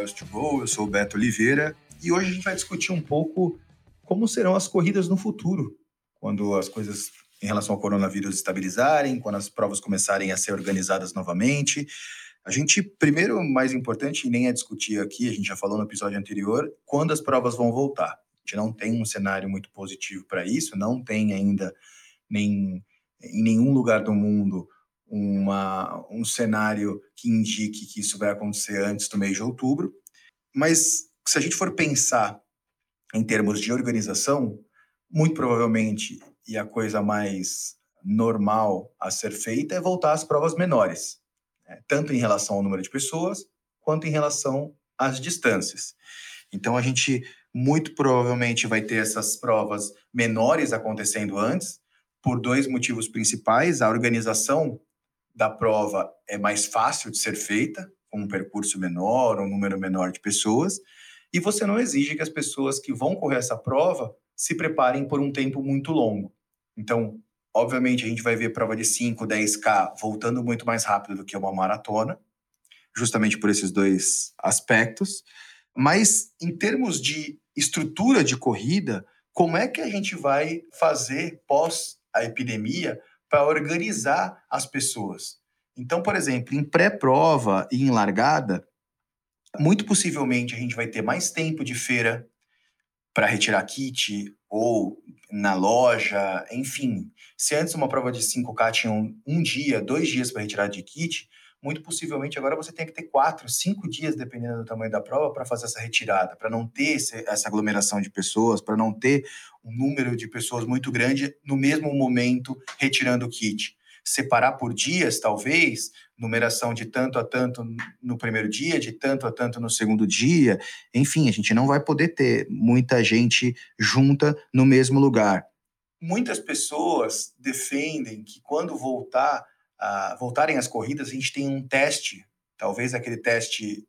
Miles to Go. Eu sou o Beto Oliveira e hoje a gente vai discutir um pouco como serão as corridas no futuro, quando as coisas em relação ao coronavírus estabilizarem, quando as provas começarem a ser organizadas novamente. A gente, primeiro, mais importante, e nem é discutir aqui, a gente já falou no episódio anterior, quando as provas vão voltar. A gente não tem um cenário muito positivo para isso, não tem ainda nem, em nenhum lugar do mundo uma, um cenário que indique que isso vai acontecer antes do mês de outubro. Mas se a gente for pensar em termos de organização, muito provavelmente, e a coisa mais normal a ser feita é voltar às provas menores, né? tanto em relação ao número de pessoas, quanto em relação às distâncias. Então, a gente muito provavelmente vai ter essas provas menores acontecendo antes, por dois motivos principais. A organização da prova é mais fácil de ser feita, com um percurso menor, um número menor de pessoas, e você não exige que as pessoas que vão correr essa prova se preparem por um tempo muito longo. Então, obviamente, a gente vai ver prova de 5, 10K voltando muito mais rápido do que uma maratona, justamente por esses dois aspectos. Mas, em termos de estrutura de corrida, como é que a gente vai fazer pós a epidemia para organizar as pessoas. Então, por exemplo, em pré-prova e em largada, muito possivelmente a gente vai ter mais tempo de feira para retirar kit ou na loja, enfim. Se antes uma prova de 5K tinha um, um dia, dois dias para retirar de kit, muito possivelmente agora você tem que ter quatro, cinco dias, dependendo do tamanho da prova, para fazer essa retirada, para não ter esse, essa aglomeração de pessoas, para não ter um número de pessoas muito grande no mesmo momento retirando o kit. Separar por dias, talvez, numeração de tanto a tanto no primeiro dia, de tanto a tanto no segundo dia. Enfim, a gente não vai poder ter muita gente junta no mesmo lugar. Muitas pessoas defendem que quando voltar uh, voltarem às corridas, a gente tem um teste, talvez aquele teste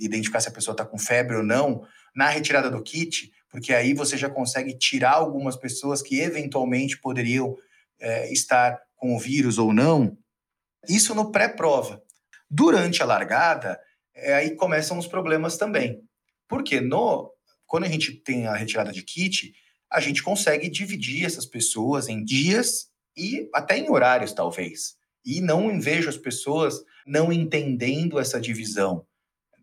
identificar se a pessoa está com febre ou não, na retirada do kit, porque aí você já consegue tirar algumas pessoas que eventualmente poderiam é, estar com o vírus ou não. Isso no pré-prova. Durante a largada, é, aí começam os problemas também. Porque no, quando a gente tem a retirada de kit, a gente consegue dividir essas pessoas em dias e até em horários, talvez. E não vejo as pessoas não entendendo essa divisão.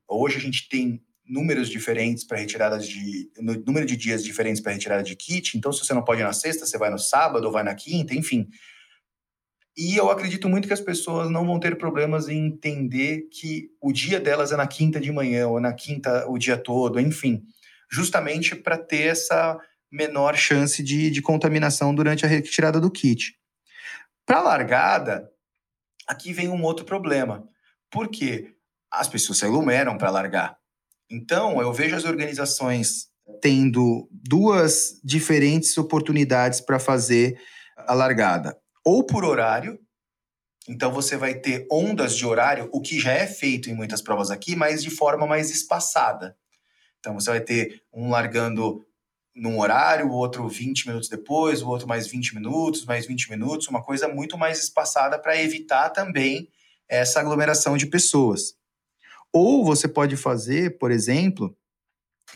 Hoje a gente tem números diferentes para retiradas de número de dias diferentes para retirada de kit. Então, se você não pode ir na sexta, você vai no sábado ou vai na quinta, enfim. E eu acredito muito que as pessoas não vão ter problemas em entender que o dia delas é na quinta de manhã ou na quinta o dia todo, enfim, justamente para ter essa menor chance de, de contaminação durante a retirada do kit. Para largada, Aqui vem um outro problema. porque As pessoas se aglomeram para largar. Então, eu vejo as organizações tendo duas diferentes oportunidades para fazer a largada. Ou por horário, então você vai ter ondas de horário, o que já é feito em muitas provas aqui, mas de forma mais espaçada. Então você vai ter um largando num horário, o outro 20 minutos depois, o outro mais 20 minutos, mais 20 minutos, uma coisa muito mais espaçada para evitar também essa aglomeração de pessoas. Ou você pode fazer, por exemplo,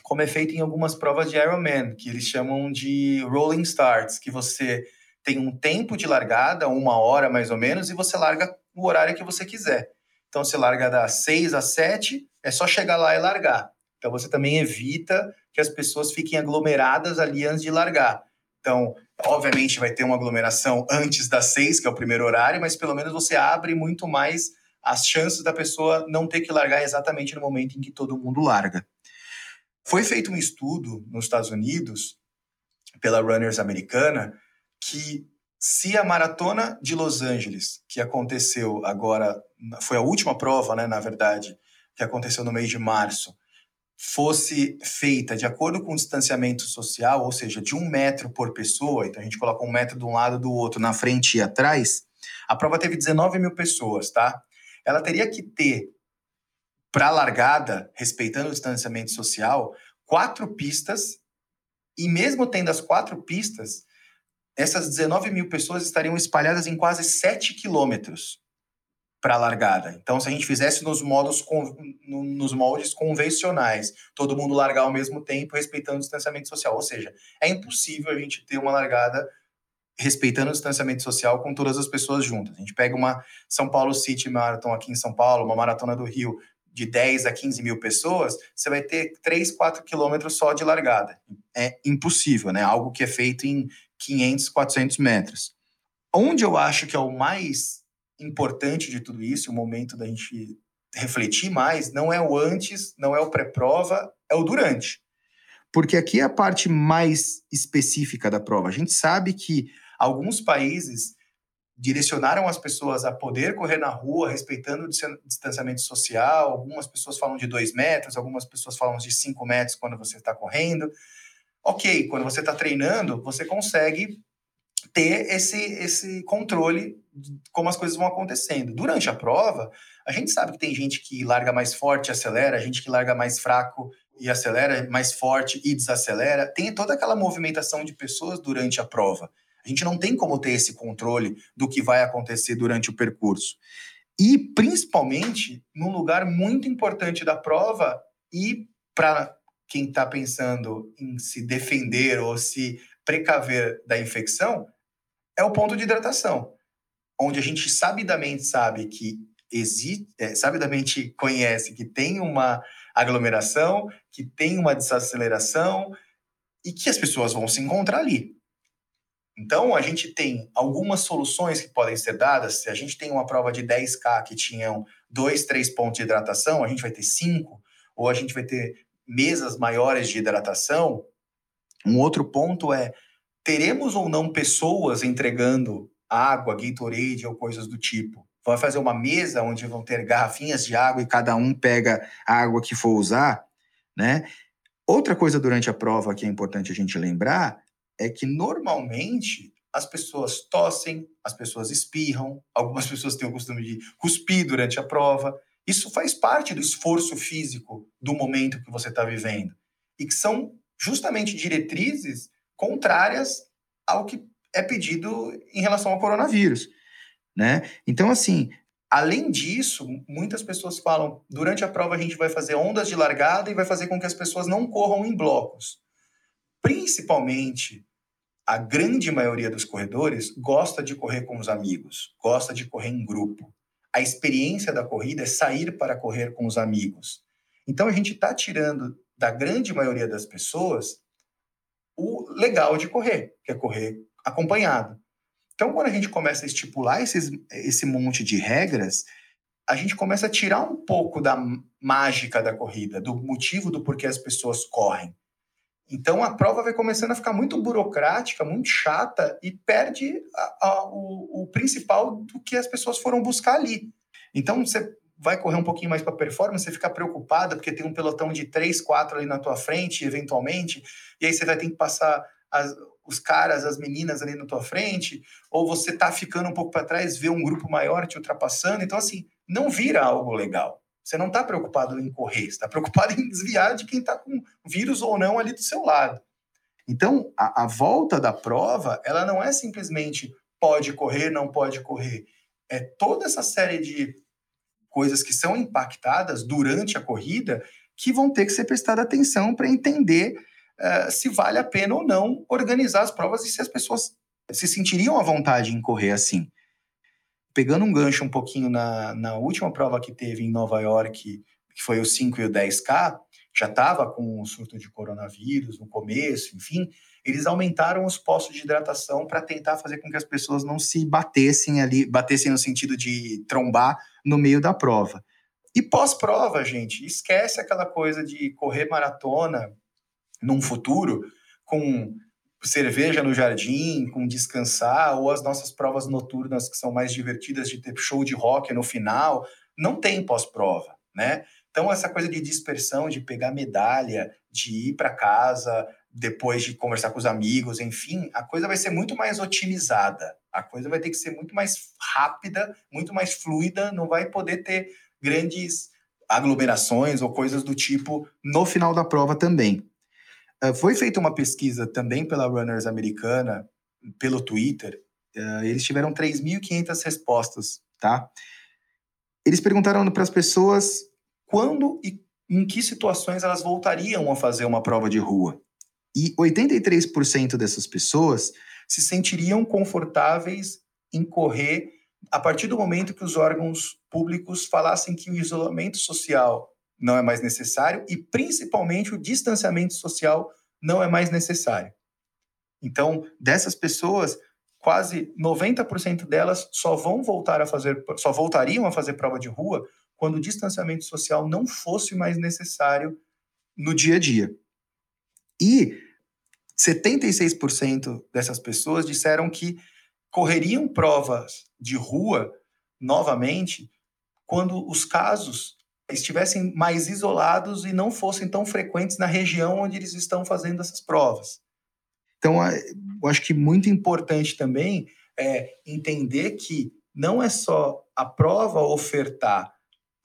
como é feito em algumas provas de Ironman, que eles chamam de rolling starts, que você tem um tempo de largada, uma hora mais ou menos, e você larga o horário que você quiser. Então, você larga das 6 às 7, é só chegar lá e largar. Então, você também evita que as pessoas fiquem aglomeradas ali antes de largar. Então, obviamente, vai ter uma aglomeração antes das seis, que é o primeiro horário, mas pelo menos você abre muito mais as chances da pessoa não ter que largar exatamente no momento em que todo mundo larga. Foi feito um estudo nos Estados Unidos, pela Runners Americana, que se a maratona de Los Angeles, que aconteceu agora, foi a última prova, né, na verdade, que aconteceu no mês de março, fosse feita de acordo com o distanciamento social, ou seja, de um metro por pessoa, então a gente coloca um metro de um lado do outro, na frente e atrás, a prova teve 19 mil pessoas, tá? Ela teria que ter, para a largada, respeitando o distanciamento social, quatro pistas, e mesmo tendo as quatro pistas, essas 19 mil pessoas estariam espalhadas em quase 7 quilômetros para a largada. Então, se a gente fizesse nos modos nos moldes convencionais, todo mundo largar ao mesmo tempo, respeitando o distanciamento social, ou seja, é impossível a gente ter uma largada respeitando o distanciamento social com todas as pessoas juntas. A gente pega uma São Paulo City Marathon aqui em São Paulo, uma maratona do Rio de 10 a 15 mil pessoas, você vai ter 3, 4 quilômetros só de largada. É impossível, né? Algo que é feito em 500, 400 metros. Onde eu acho que é o mais importante de tudo isso, o momento da gente refletir mais, não é o antes, não é o pré-prova, é o durante. Porque aqui é a parte mais específica da prova. A gente sabe que alguns países direcionaram as pessoas a poder correr na rua, respeitando o distanciamento social. Algumas pessoas falam de dois metros, algumas pessoas falam de cinco metros quando você está correndo. Ok, quando você está treinando, você consegue ter esse, esse controle de como as coisas vão acontecendo. Durante a prova, a gente sabe que tem gente que larga mais forte e acelera, gente que larga mais fraco e acelera, mais forte e desacelera. Tem toda aquela movimentação de pessoas durante a prova. A gente não tem como ter esse controle do que vai acontecer durante o percurso. E, principalmente, num lugar muito importante da prova e para quem está pensando em se defender ou se precaver da infecção, é o ponto de hidratação, onde a gente sabidamente sabe que existe, é, sabidamente conhece que tem uma aglomeração, que tem uma desaceleração e que as pessoas vão se encontrar ali. Então, a gente tem algumas soluções que podem ser dadas. Se a gente tem uma prova de 10K que tinham dois, três pontos de hidratação, a gente vai ter cinco, ou a gente vai ter mesas maiores de hidratação. Um outro ponto é teremos ou não pessoas entregando água, Gatorade ou coisas do tipo? Vai fazer uma mesa onde vão ter garrafinhas de água e cada um pega a água que for usar, né? Outra coisa durante a prova que é importante a gente lembrar é que normalmente as pessoas tossem, as pessoas espirram, algumas pessoas têm o costume de cuspir durante a prova. Isso faz parte do esforço físico do momento que você está vivendo e que são justamente diretrizes contrárias ao que é pedido em relação ao coronavírus, né? Então, assim, além disso, muitas pessoas falam, durante a prova a gente vai fazer ondas de largada e vai fazer com que as pessoas não corram em blocos. Principalmente, a grande maioria dos corredores gosta de correr com os amigos, gosta de correr em grupo. A experiência da corrida é sair para correr com os amigos. Então, a gente está tirando da grande maioria das pessoas o legal de correr, que é correr acompanhado. Então, quando a gente começa a estipular esses, esse monte de regras, a gente começa a tirar um pouco da mágica da corrida, do motivo do porquê as pessoas correm. Então, a prova vai começando a ficar muito burocrática, muito chata e perde a, a, o, o principal do que as pessoas foram buscar ali. Então, você vai correr um pouquinho mais para performance, você fica preocupada porque tem um pelotão de três, quatro ali na tua frente, eventualmente, e aí você vai ter que passar as, os caras, as meninas ali na tua frente, ou você tá ficando um pouco para trás, vê um grupo maior te ultrapassando. Então, assim, não vira algo legal. Você não está preocupado em correr, está preocupado em desviar de quem está com vírus ou não ali do seu lado. Então, a, a volta da prova, ela não é simplesmente pode correr, não pode correr. É toda essa série de coisas que são impactadas durante a corrida que vão ter que ser prestada atenção para entender uh, se vale a pena ou não organizar as provas e se as pessoas se sentiriam à vontade em correr assim. Pegando um gancho um pouquinho na, na última prova que teve em Nova York, que foi o 5 e o 10K, já estava com o surto de coronavírus no começo, enfim, eles aumentaram os postos de hidratação para tentar fazer com que as pessoas não se batessem ali, batessem no sentido de trombar no meio da prova. E pós-prova, gente, esquece aquela coisa de correr maratona num futuro com cerveja no jardim, com descansar, ou as nossas provas noturnas que são mais divertidas de ter show de rock no final, não tem pós-prova, né? Então essa coisa de dispersão, de pegar medalha, de ir para casa, depois de conversar com os amigos, enfim, a coisa vai ser muito mais otimizada. A coisa vai ter que ser muito mais rápida, muito mais fluida, não vai poder ter grandes aglomerações ou coisas do tipo no final da prova também. Uh, foi feita uma pesquisa também pela Runners americana, pelo Twitter. Uh, eles tiveram 3.500 respostas, tá? eles perguntaram para as pessoas quando e em que situações elas voltariam a fazer uma prova de rua. E 83% dessas pessoas se sentiriam confortáveis em correr a partir do momento que os órgãos públicos falassem que o isolamento social não é mais necessário e, principalmente, o distanciamento social não é mais necessário. Então, dessas pessoas, quase 90% delas só vão voltar a fazer, só voltariam a fazer prova de rua quando o distanciamento social não fosse mais necessário no dia a dia. E 76% dessas pessoas disseram que correriam provas de rua novamente quando os casos estivessem mais isolados e não fossem tão frequentes na região onde eles estão fazendo essas provas. Então, eu acho que muito importante também é entender que não é só a prova ofertar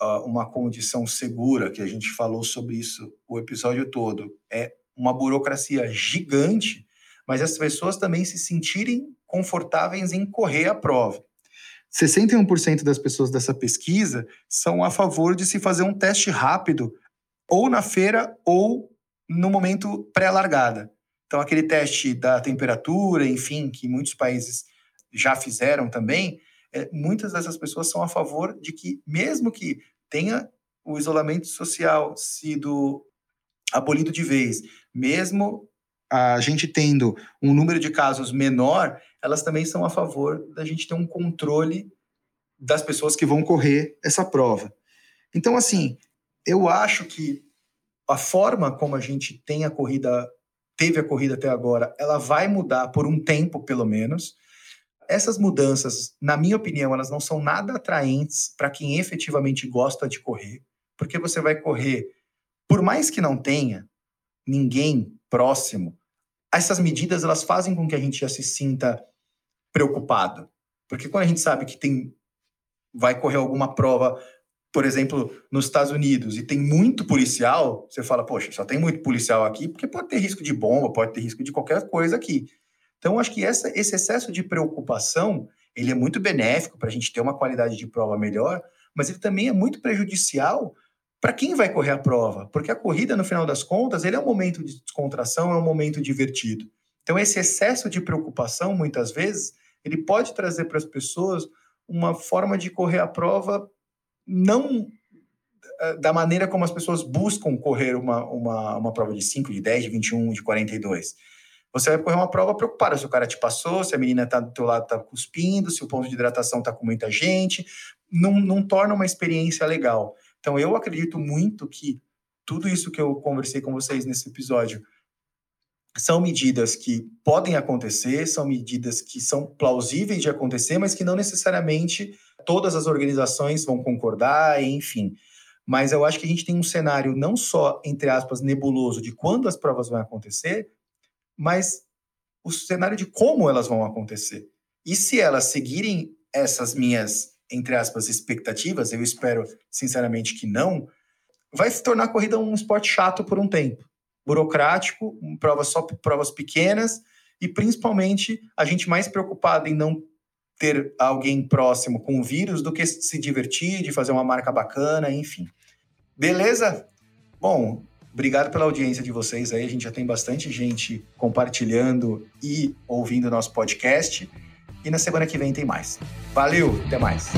uh, uma condição segura, que a gente falou sobre isso o episódio todo, é uma burocracia gigante, mas as pessoas também se sentirem confortáveis em correr a prova. 61% das pessoas dessa pesquisa são a favor de se fazer um teste rápido, ou na feira ou no momento pré-largada. Então, aquele teste da temperatura, enfim, que muitos países já fizeram também, é, muitas dessas pessoas são a favor de que, mesmo que tenha o isolamento social sido abolido de vez, mesmo a gente tendo um número de casos menor, elas também são a favor da gente ter um controle das pessoas que vão correr essa prova. Então, assim, eu acho que a forma como a gente tem a corrida, teve a corrida até agora, ela vai mudar por um tempo, pelo menos. Essas mudanças, na minha opinião, elas não são nada atraentes para quem efetivamente gosta de correr, porque você vai correr, por mais que não tenha ninguém próximo, essas medidas elas fazem com que a gente já se sinta preocupado. Porque quando a gente sabe que tem vai correr alguma prova, por exemplo, nos Estados Unidos, e tem muito policial, você fala, poxa, só tem muito policial aqui, porque pode ter risco de bomba, pode ter risco de qualquer coisa aqui. Então, acho que essa, esse excesso de preocupação, ele é muito benéfico para a gente ter uma qualidade de prova melhor, mas ele também é muito prejudicial para quem vai correr a prova, porque a corrida, no final das contas, ele é um momento de descontração, é um momento divertido. Então, esse excesso de preocupação, muitas vezes, ele pode trazer para as pessoas uma forma de correr a prova não eh, da maneira como as pessoas buscam correr uma, uma, uma prova de 5, de 10, de 21, de 42. Você vai correr uma prova preocupada se o cara te passou, se a menina está do teu lado está cuspindo, se o ponto de hidratação está com muita gente. Não, não torna uma experiência legal. Então, eu acredito muito que tudo isso que eu conversei com vocês nesse episódio são medidas que podem acontecer, são medidas que são plausíveis de acontecer, mas que não necessariamente todas as organizações vão concordar, enfim. Mas eu acho que a gente tem um cenário não só, entre aspas, nebuloso de quando as provas vão acontecer, mas o cenário de como elas vão acontecer. E se elas seguirem essas minhas, entre aspas, expectativas, eu espero sinceramente que não, vai se tornar a corrida um esporte chato por um tempo burocrático, provas só provas pequenas e principalmente a gente mais preocupado em não ter alguém próximo com o vírus do que se divertir, de fazer uma marca bacana, enfim. Beleza? Bom, obrigado pela audiência de vocês aí. A gente já tem bastante gente compartilhando e ouvindo nosso podcast. E na semana que vem tem mais. Valeu, até mais.